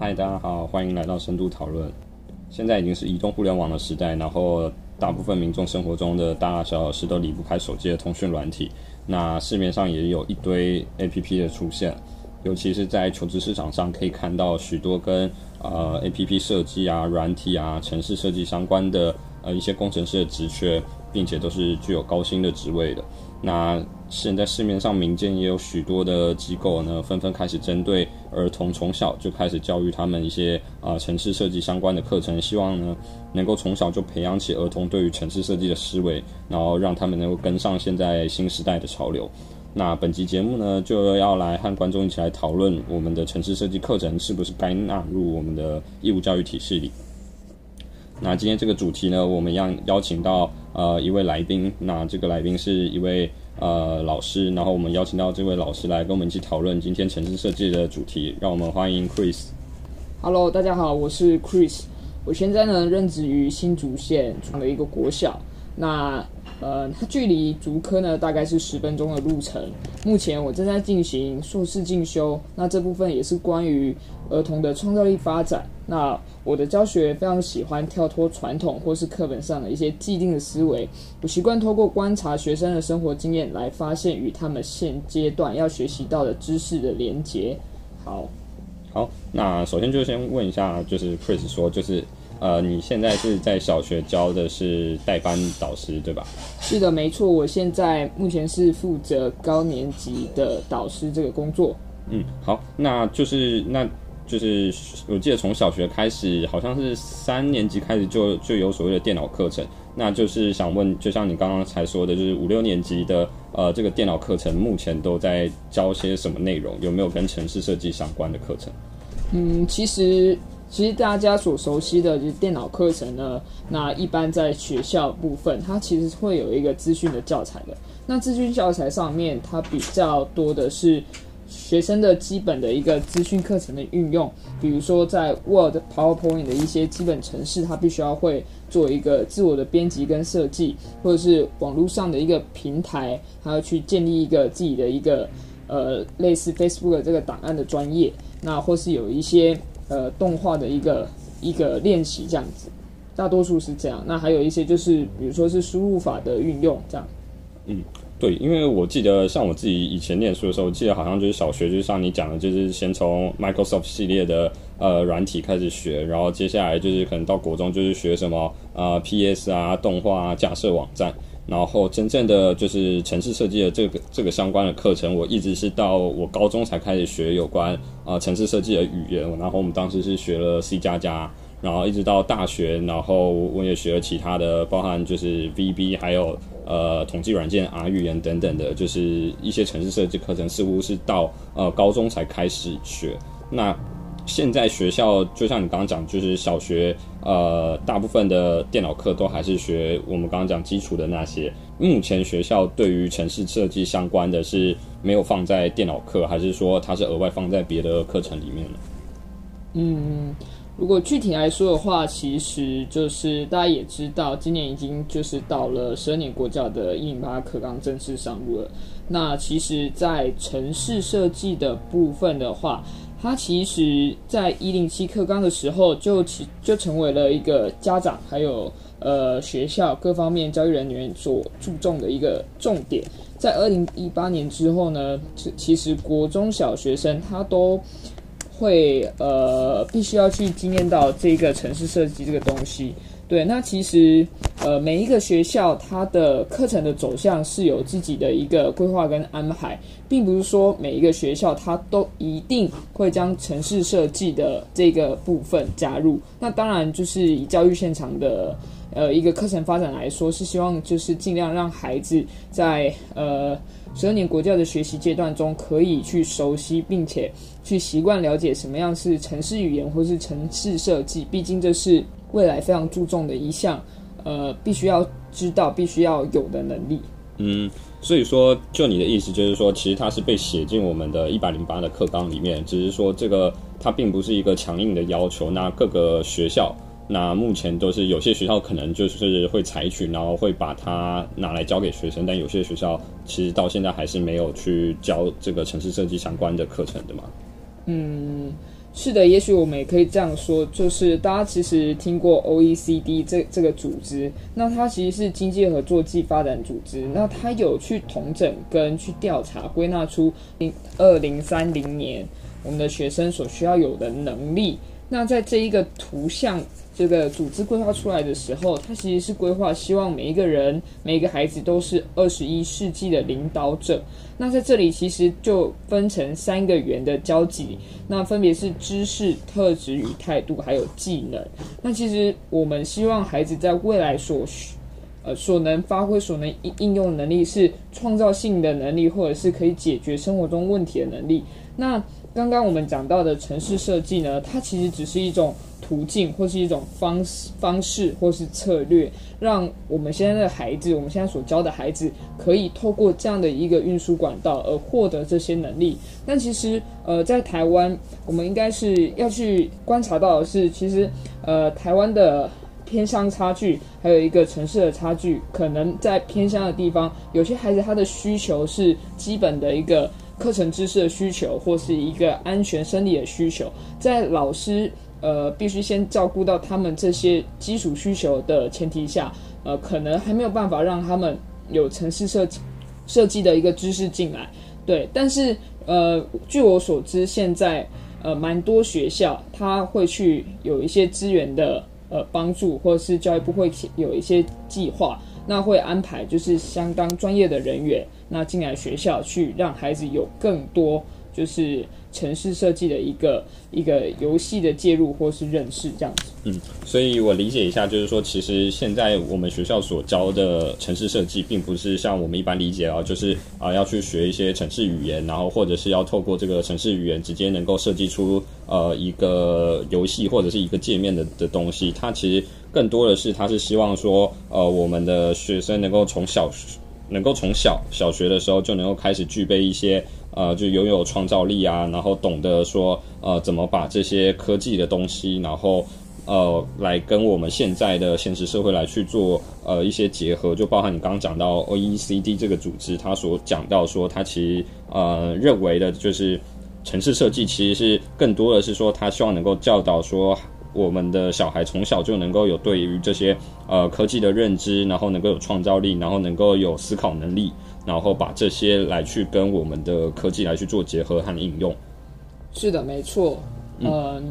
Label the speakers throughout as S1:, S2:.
S1: 嗨，大家好，欢迎来到深度讨论。现在已经是移动互联网的时代，然后大部分民众生活中的大大小小事都离不开手机的通讯软体。那市面上也有一堆 APP 的出现，尤其是在求职市场上，可以看到许多跟呃 APP 设计啊、软体啊、程式设计相关的呃一些工程师的职缺，并且都是具有高薪的职位的。那现在市面上民间也有许多的机构呢，纷纷开始针对儿童从小就开始教育他们一些啊、呃、程式设计相关的课程，希望呢能够从小就培养起儿童对于城市设计的思维，然后让他们能够跟上现在新时代的潮流。那本期节目呢，就要来和观众一起来讨论我们的城市设计课程是不是该纳入我们的义务教育体系里。那今天这个主题呢，我们要邀请到呃一位来宾，那这个来宾是一位呃老师，然后我们邀请到这位老师来跟我们一起讨论今天城市设计的主题，让我们欢迎 Chris。
S2: Hello，大家好，我是 Chris，我现在呢任职于新竹县中的一个国小，那。呃，它距离竹科呢大概是十分钟的路程。目前我正在进行硕士进修，那这部分也是关于儿童的创造力发展。那我的教学非常喜欢跳脱传统或是课本上的一些既定的思维，我习惯透过观察学生的生活经验来发现与他们现阶段要学习到的知识的连结。好，
S1: 好，那首先就先问一下，就是 Chris 说，就是。呃，你现在是在小学教的是代班导师，对吧？
S2: 是的，没错。我现在目前是负责高年级的导师这个工作。
S1: 嗯，好，那就是那就是我记得从小学开始，好像是三年级开始就就有所谓的电脑课程。那就是想问，就像你刚刚才说的，就是五六年级的呃这个电脑课程目前都在教些什么内容？有没有跟城市设计相关的课程？
S2: 嗯，其实。其实大家所熟悉的就是电脑课程呢，那一般在学校部分，它其实会有一个资讯的教材的。那资讯教材上面，它比较多的是学生的基本的一个资讯课程的运用，比如说在 Word、PowerPoint 的一些基本程式，它必须要会做一个自我的编辑跟设计，或者是网络上的一个平台，还要去建立一个自己的一个呃类似 Facebook 这个档案的专业，那或是有一些。呃，动画的一个一个练习这样子，大多数是这样。那还有一些就是，比如说是输入法的运用这样。
S1: 嗯，对，因为我记得像我自己以前念书的时候，我记得好像就是小学，就像你讲的，就是先从 Microsoft 系列的呃软体开始学，然后接下来就是可能到国中就是学什么啊、PS 啊、动画啊、架设网站。然后真正的就是城市设计的这个这个相关的课程，我一直是到我高中才开始学有关啊、呃、程式设计的语言。然后我们当时是学了 C 加加，然后一直到大学，然后我也学了其他的，包含就是 VB，还有呃统计软件 R 语言等等的，就是一些城市设计课程，似乎是到呃高中才开始学。那现在学校就像你刚刚讲，就是小学，呃，大部分的电脑课都还是学我们刚刚讲基础的那些。目前学校对于城市设计相关的是没有放在电脑课，还是说它是额外放在别的课程里面呢？
S2: 嗯，如果具体来说的话，其实就是大家也知道，今年已经就是到了十二年国教的一零八课纲正式上路了。那其实，在城市设计的部分的话，它其实，在一零七课纲的时候就其就成为了一个家长还有呃学校各方面教育人员所注重的一个重点。在二零一八年之后呢，其其实国中小学生他都会呃必须要去经验到这个城市设计这个东西。对，那其实，呃，每一个学校它的课程的走向是有自己的一个规划跟安排，并不是说每一个学校它都一定会将城市设计的这个部分加入。那当然，就是以教育现场的呃一个课程发展来说，是希望就是尽量让孩子在呃十二年国教的学习阶段中，可以去熟悉并且去习惯了解什么样是城市语言或是城市设计，毕竟这是。未来非常注重的一项，呃，必须要知道、必须要有的能力。
S1: 嗯，所以说，就你的意思，就是说，其实它是被写进我们的一百零八的课纲里面，只是说这个它并不是一个强硬的要求。那各个学校，那目前都是有些学校可能就是会采取，然后会把它拿来教给学生，但有些学校其实到现在还是没有去教这个城市设计相关的课程的嘛。
S2: 嗯。是的，也许我们也可以这样说，就是大家其实听过 OECD 这这个组织，那它其实是经济合作暨发展组织，那它有去统整跟去调查归纳出零二零三零年我们的学生所需要有的能力。那在这一个图像。这个组织规划出来的时候，它其实是规划希望每一个人、每一个孩子都是二十一世纪的领导者。那在这里其实就分成三个圆的交集，那分别是知识、特质与态度，还有技能。那其实我们希望孩子在未来所需呃所能发挥、所能应应用能力是创造性的能力，或者是可以解决生活中问题的能力。那刚刚我们讲到的城市设计呢，它其实只是一种。途径或是一种方式方式或是策略，让我们现在的孩子，我们现在所教的孩子，可以透过这样的一个运输管道而获得这些能力。但其实，呃，在台湾，我们应该是要去观察到的是，其实，呃，台湾的偏乡差距，还有一个城市的差距，可能在偏乡的地方，有些孩子他的需求是基本的一个课程知识的需求，或是一个安全生理的需求，在老师。呃，必须先照顾到他们这些基础需求的前提下，呃，可能还没有办法让他们有城市设计设计的一个知识进来。对，但是呃，据我所知，现在呃，蛮多学校他会去有一些资源的呃帮助，或者是教育部会有一些计划，那会安排就是相当专业的人员，那进来学校去让孩子有更多就是。城市设计的一个一个游戏的介入或是认识这样子，
S1: 嗯，所以我理解一下，就是说，其实现在我们学校所教的城市设计，并不是像我们一般理解啊，就是啊要去学一些城市语言，然后或者是要透过这个城市语言直接能够设计出呃一个游戏或者是一个界面的的东西。它其实更多的是，它是希望说，呃，我们的学生能够从小能够从小小学的时候就能够开始具备一些。呃，就拥有创造力啊，然后懂得说，呃，怎么把这些科技的东西，然后呃，来跟我们现在的现实社会来去做呃一些结合，就包含你刚刚讲到 OECD 这个组织，他所讲到说，他其实呃认为的就是城市设计其实是更多的是说，他希望能够教导说，我们的小孩从小就能够有对于这些呃科技的认知，然后能够有创造力，然后能够有思考能力。然后把这些来去跟我们的科技来去做结合和应用。
S2: 是的，没错。嗯、呃，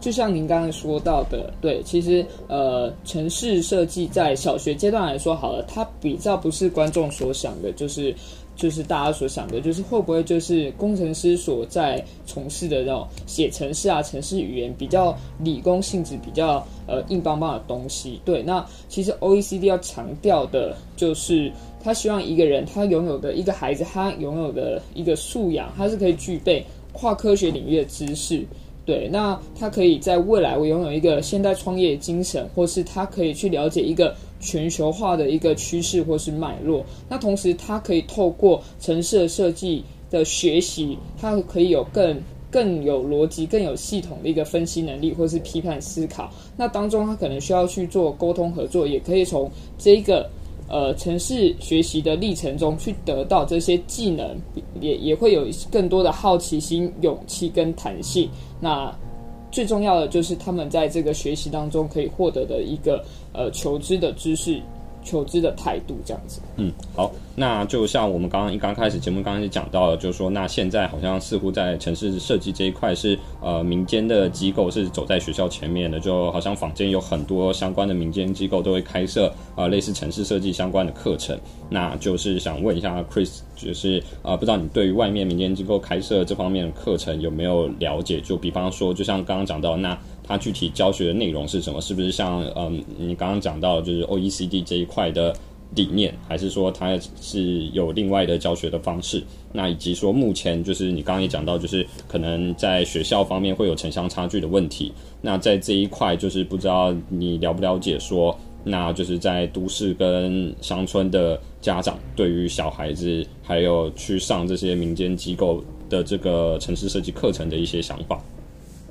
S2: 就像您刚才说到的，对，其实呃，城市设计在小学阶段来说好了，它比较不是观众所想的，就是。就是大家所想的，就是会不会就是工程师所在从事的那种写程式啊、程式语言比较理工性质、比较呃硬邦邦的东西？对，那其实 OECD 要强调的就是，他希望一个人他拥有的一个孩子，他拥有的一个素养，他是可以具备跨科学领域的知识。对，那他可以在未来我拥有一个现代创业精神，或是他可以去了解一个全球化的一个趋势或是脉络。那同时，它可以透过城市设计的学习，它可以有更更有逻辑、更有系统的一个分析能力，或是批判思考。那当中，他可能需要去做沟通合作，也可以从这个。呃，城市学习的历程中去得到这些技能，也也会有更多的好奇心、勇气跟弹性。那最重要的就是他们在这个学习当中可以获得的一个呃求知的知识。求知的态度这样子。
S1: 嗯，好，那就像我们刚刚一刚开始节目刚刚也讲到了，就是说，那现在好像似乎在城市设计这一块是呃民间的机构是走在学校前面的，就好像坊间有很多相关的民间机构都会开设呃类似城市设计相关的课程。那就是想问一下 Chris，就是呃不知道你对于外面民间机构开设这方面的课程有没有了解？就比方说，就像刚刚讲到那。它具体教学的内容是什么？是不是像嗯，你刚刚讲到就是 OECD 这一块的理念，还是说它是有另外的教学的方式？那以及说目前就是你刚刚也讲到，就是可能在学校方面会有城乡差距的问题。那在这一块，就是不知道你了不了解说，那就是在都市跟乡村的家长对于小孩子还有去上这些民间机构的这个城市设计课程的一些想法。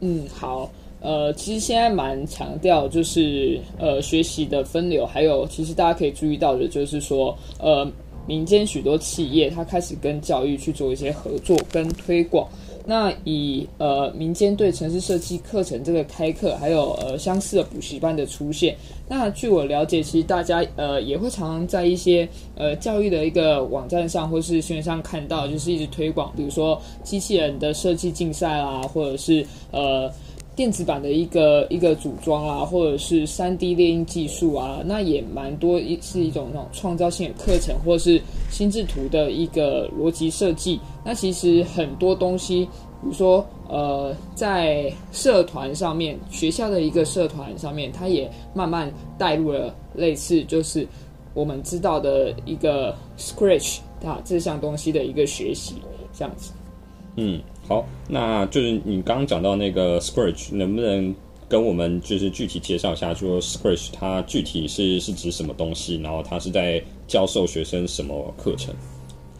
S2: 嗯，好。呃，其实现在蛮强调就是呃学习的分流，还有其实大家可以注意到的，就是说呃民间许多企业它开始跟教育去做一些合作跟推广。那以呃民间对城市设计课程这个开课，还有呃相似的补习班的出现，那据我了解，其实大家呃也会常常在一些呃教育的一个网站上或是新闻上看到，就是一直推广，比如说机器人的设计竞赛啊，或者是呃。电子版的一个一个组装啊，或者是三 D 列印技术啊，那也蛮多一是一种那种创造性的课程，或者是心智图的一个逻辑设计。那其实很多东西，比如说呃，在社团上面，学校的一个社团上面，它也慢慢带入了类似就是我们知道的一个 Scratch 啊这项东西的一个学习，这样子。
S1: 嗯。好，那就是你刚刚讲到那个 Scratch，能不能跟我们就是具体介绍一下，说 Scratch 它具体是是指什么东西？然后它是在教授学生什么课程？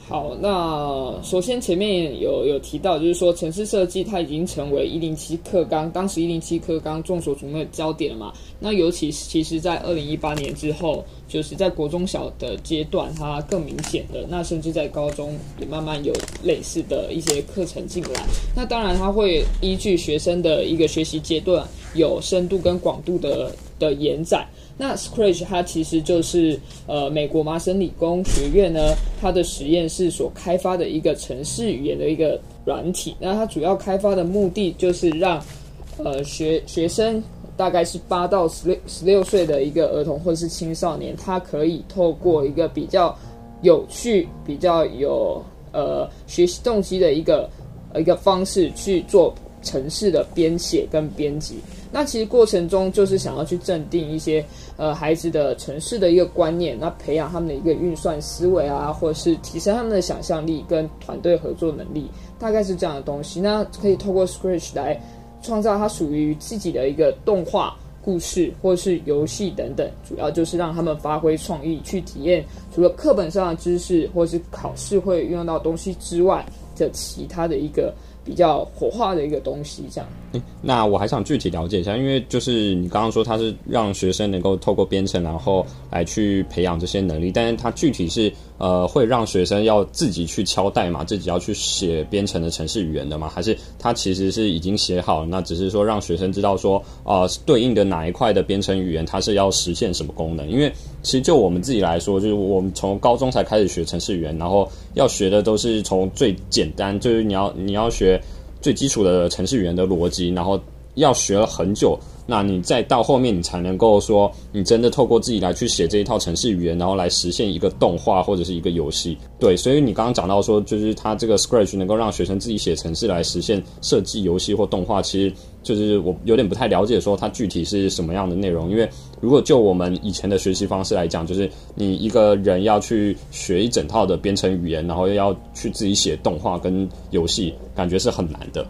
S2: 好，那首先前面有有提到，就是说城市设计它已经成为一零七课纲，当时一零七课纲众所瞩目的焦点了嘛。那尤其是其实，在二零一八年之后，就是在国中小的阶段，它更明显的。那甚至在高中也慢慢有类似的一些课程进来。那当然，它会依据学生的一个学习阶段，有深度跟广度的的延展。那 Scratch 它其实就是呃美国麻省理工学院呢，它的实验室所开发的一个程式语言的一个软体。那它主要开发的目的就是让呃学学生大概是八到十六十六岁的一个儿童或者是青少年，他可以透过一个比较有趣、比较有呃学习动机的一个一个方式去做城市的编写跟编辑。那其实过程中就是想要去镇定一些呃孩子的城市的一个观念，那培养他们的一个运算思维啊，或者是提升他们的想象力跟团队合作能力，大概是这样的东西。那可以透过 Scratch 来创造它属于自己的一个动画、故事或是游戏等等，主要就是让他们发挥创意，去体验除了课本上的知识或是考试会用到东西之外的其他的一个。比较火化的一个东西，这
S1: 样。那我还想具体了解一下，因为就是你刚刚说他是让学生能够透过编程，然后来去培养这些能力，但是他具体是呃会让学生要自己去敲代码，自己要去写编程的程式语言的吗？还是他其实是已经写好了，那只是说让学生知道说啊，对应的哪一块的编程语言，它是要实现什么功能？因为其实就我们自己来说，就是我们从高中才开始学程式语言，然后要学的都是从最简单，就是你要你要学。最基础的程序员的逻辑，然后要学了很久，那你再到后面，你才能够说，你真的透过自己来去写这一套程式语言，然后来实现一个动画或者是一个游戏。对，所以你刚刚讲到说，就是它这个 Scratch 能够让学生自己写程式来实现设计游戏或动画，其实就是我有点不太了解，说它具体是什么样的内容。因为如果就我们以前的学习方式来讲，就是你一个人要去学一整套的编程语言，然后又要去自己写动画跟游戏，感觉是很难的。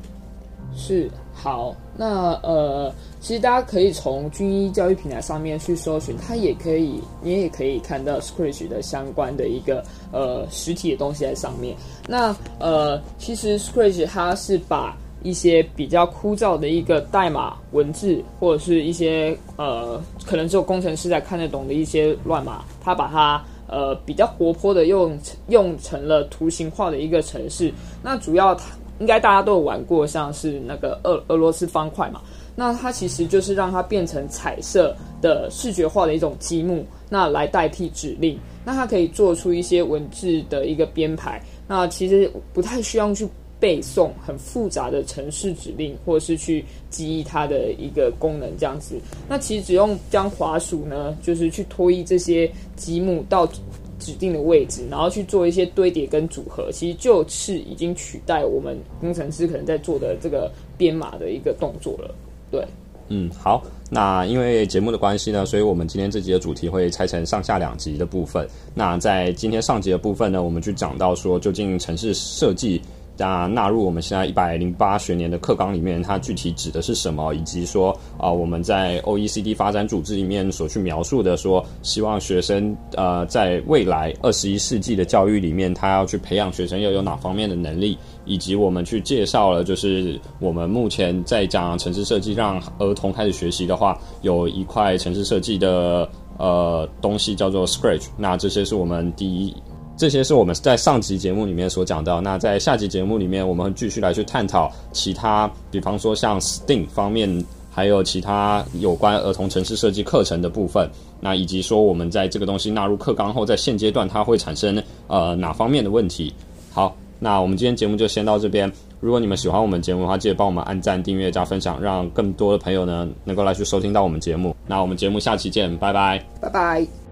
S2: 是。好，那呃，其实大家可以从军医教育平台上面去搜寻，它也可以，你也可以看到 Scratch 的相关的一个呃实体的东西在上面。那呃，其实 Scratch 它是把一些比较枯燥的一个代码文字，或者是一些呃可能只有工程师才看得懂的一些乱码，它把它呃比较活泼的用用成了图形化的一个程式。那主要它。应该大家都有玩过，像是那个俄俄罗斯方块嘛，那它其实就是让它变成彩色的视觉化的一种积木，那来代替指令，那它可以做出一些文字的一个编排，那其实不太需要去背诵很复杂的程式指令，或者是去记忆它的一个功能这样子，那其实只用将滑鼠呢，就是去拖移这些积木到。指定的位置，然后去做一些堆叠跟组合，其实就是已经取代我们工程师可能在做的这个编码的一个动作了。对，
S1: 嗯，好，那因为节目的关系呢，所以我们今天这集的主题会拆成上下两集的部分。那在今天上集的部分呢，我们去讲到说，究竟城市设计。那纳入我们现在一百零八学年的课纲里面，它具体指的是什么？以及说啊、我们在 OECD 发展组织里面所去描述的说，希望学生呃在未来二十一世纪的教育里面，他要去培养学生要有哪方面的能力？以及我们去介绍了，就是我们目前在讲城市设计让儿童开始学习的话，有一块城市设计的呃东西叫做 Scratch。那这些是我们第一。这些是我们在上集节目里面所讲到。那在下集节目里面，我们继续来去探讨其他，比方说像 STEAM 方面，还有其他有关儿童城市设计课程的部分。那以及说我们在这个东西纳入课纲后，在现阶段它会产生呃哪方面的问题？好，那我们今天节目就先到这边。如果你们喜欢我们节目的话，记得帮我们按赞、订阅、加分享，让更多的朋友呢能够来去收听到我们节目。那我们节目下期见，拜拜，
S2: 拜拜。